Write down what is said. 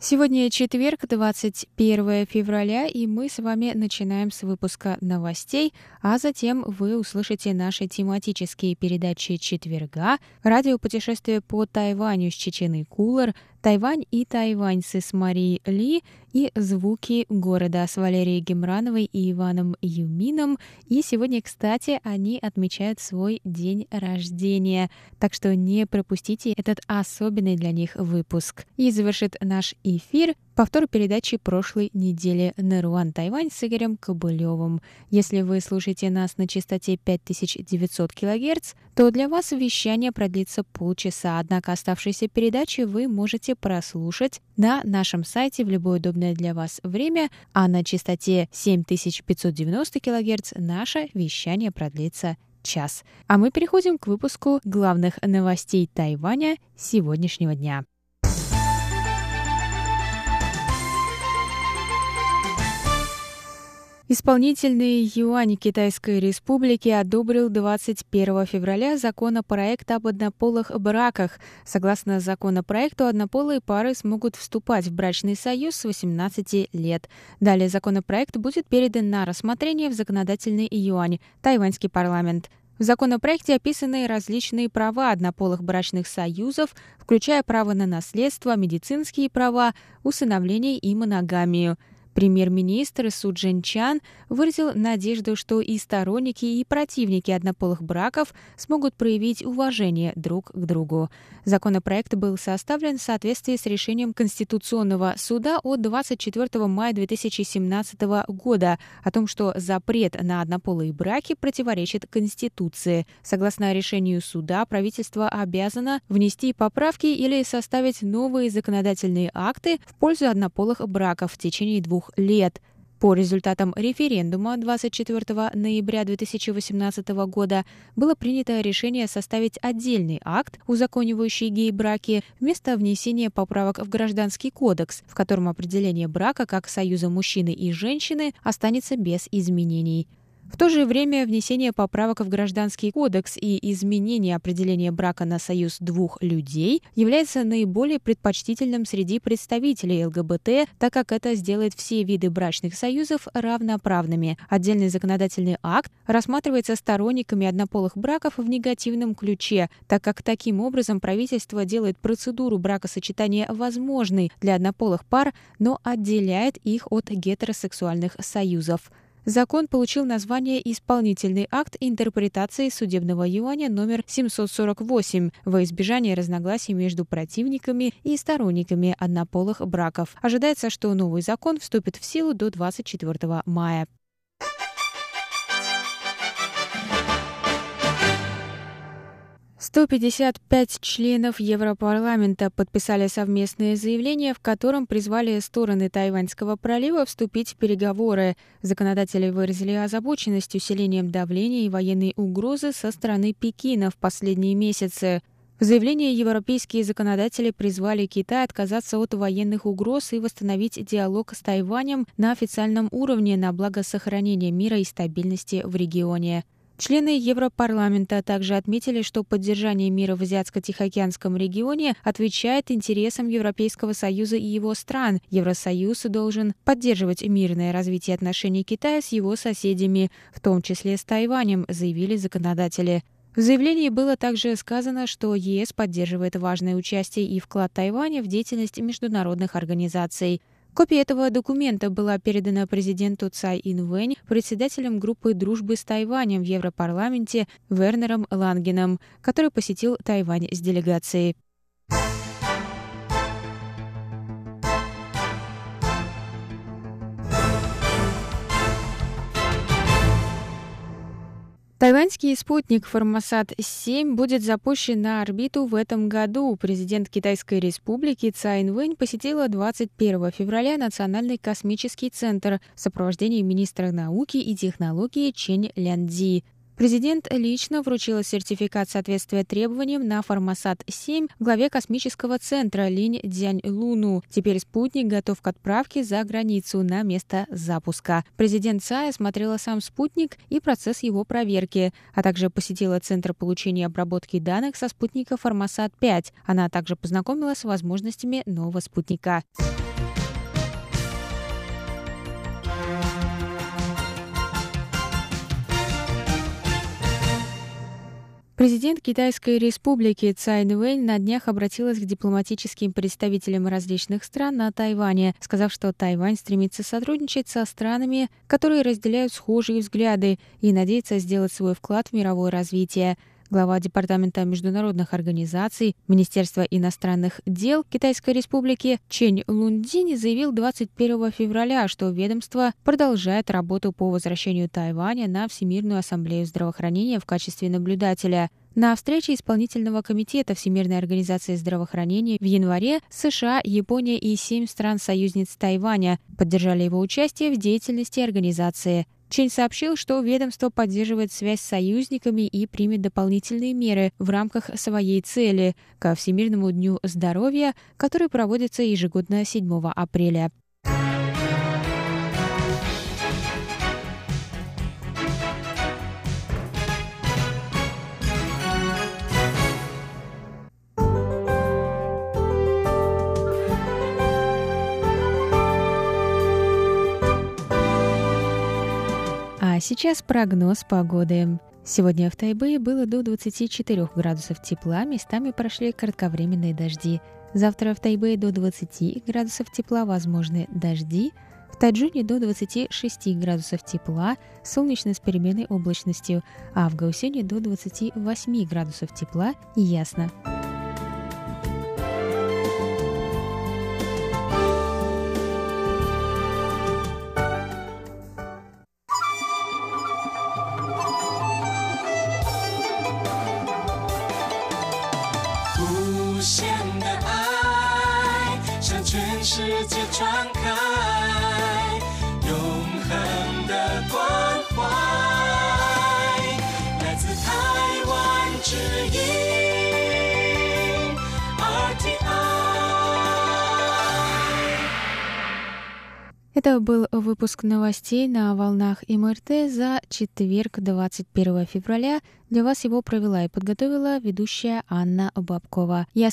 Сегодня четверг, 21 февраля, и мы с вами начинаем с выпуска новостей, а затем вы услышите наши тематические передачи четверга, радиопутешествие по Тайваню с Чеченой Кулар, Тайвань и тайваньцы с Марией Ли и звуки города с Валерией Гемрановой и Иваном Юмином. И сегодня, кстати, они отмечают свой день рождения. Так что не пропустите этот особенный для них выпуск. И завершит наш эфир повтор передачи прошлой недели Наруан Тайвань с Игорем Кобылевым. Если вы слушаете нас на частоте 5900 кГц, то для вас вещание продлится полчаса, однако оставшиеся передачи вы можете прослушать на нашем сайте в любое удобное для вас время, а на частоте 7590 кГц наше вещание продлится час. А мы переходим к выпуску главных новостей Тайваня сегодняшнего дня. Исполнительный юань Китайской Республики одобрил 21 февраля законопроект об однополых браках. Согласно законопроекту, однополые пары смогут вступать в брачный союз с 18 лет. Далее законопроект будет передан на рассмотрение в законодательный юань, тайваньский парламент. В законопроекте описаны различные права однополых брачных союзов, включая право на наследство, медицинские права, усыновление и моногамию – Премьер-министр Су Джин Чан выразил надежду, что и сторонники, и противники однополых браков смогут проявить уважение друг к другу. Законопроект был составлен в соответствии с решением Конституционного суда от 24 мая 2017 года о том, что запрет на однополые браки противоречит Конституции. Согласно решению суда, правительство обязано внести поправки или составить новые законодательные акты в пользу однополых браков в течение двух лет. По результатам референдума 24 ноября 2018 года было принято решение составить отдельный акт, узаконивающий гей-браки, вместо внесения поправок в Гражданский кодекс, в котором определение брака как союза мужчины и женщины останется без изменений. В то же время внесение поправок в Гражданский кодекс и изменение определения брака на союз двух людей является наиболее предпочтительным среди представителей ЛГБТ, так как это сделает все виды брачных союзов равноправными. Отдельный законодательный акт рассматривается сторонниками однополых браков в негативном ключе, так как таким образом правительство делает процедуру бракосочетания возможной для однополых пар, но отделяет их от гетеросексуальных союзов. Закон получил название «Исполнительный акт интерпретации судебного юаня номер 748» во избежание разногласий между противниками и сторонниками однополых браков. Ожидается, что новый закон вступит в силу до 24 мая. 155 членов Европарламента подписали совместное заявление, в котором призвали стороны Тайваньского пролива вступить в переговоры. Законодатели выразили озабоченность усилением давления и военной угрозы со стороны Пекина в последние месяцы. В заявлении европейские законодатели призвали Китай отказаться от военных угроз и восстановить диалог с Тайванем на официальном уровне на благо сохранения мира и стабильности в регионе. Члены Европарламента также отметили, что поддержание мира в Азиатско-Тихоокеанском регионе отвечает интересам Европейского Союза и его стран. Евросоюз должен поддерживать мирное развитие отношений Китая с его соседями, в том числе с Тайванем, заявили законодатели. В заявлении было также сказано, что ЕС поддерживает важное участие и вклад Тайваня в деятельность международных организаций. Копия этого документа была передана президенту Цай Инвэнь, председателем группы дружбы с Тайванем в Европарламенте Вернером Лангеном, который посетил Тайвань с делегацией. Тайваньский спутник «Формосат-7» будет запущен на орбиту в этом году. Президент Китайской республики Цай Инвэнь посетила 21 февраля Национальный космический центр в сопровождении министра науки и технологии Чен Лянди. Президент лично вручил сертификат соответствия требованиям на Формосат-7 главе космического центра Линь Дзянь Луну. Теперь спутник готов к отправке за границу на место запуска. Президент Цай осмотрела сам спутник и процесс его проверки, а также посетила Центр получения и обработки данных со спутника Формосат-5. Она также познакомилась с возможностями нового спутника. Президент Китайской республики Цай Инвэнь на днях обратилась к дипломатическим представителям различных стран на Тайване, сказав, что Тайвань стремится сотрудничать со странами, которые разделяют схожие взгляды и надеется сделать свой вклад в мировое развитие. Глава Департамента международных организаций Министерства иностранных дел Китайской Республики Чень Лундини заявил 21 февраля, что ведомство продолжает работу по возвращению Тайваня на Всемирную ассамблею здравоохранения в качестве наблюдателя. На встрече исполнительного комитета Всемирной организации здравоохранения в январе США, Япония и семь стран-союзниц Тайваня поддержали его участие в деятельности организации. Чень сообщил, что ведомство поддерживает связь с союзниками и примет дополнительные меры в рамках своей цели ко Всемирному дню здоровья, который проводится ежегодно 7 апреля. А сейчас прогноз погоды. Сегодня в Тайбэе было до 24 градусов тепла, местами прошли кратковременные дожди. Завтра в Тайбэе до 20 градусов тепла, возможны дожди. В Таджуне до 26 градусов тепла, солнечно с переменной облачностью, а в Гаусюне до 28 градусов тепла и ясно. Это был выпуск новостей на волнах МРТ за четверг, 21 февраля. Для вас его провела и подготовила ведущая Анна Бабкова. Я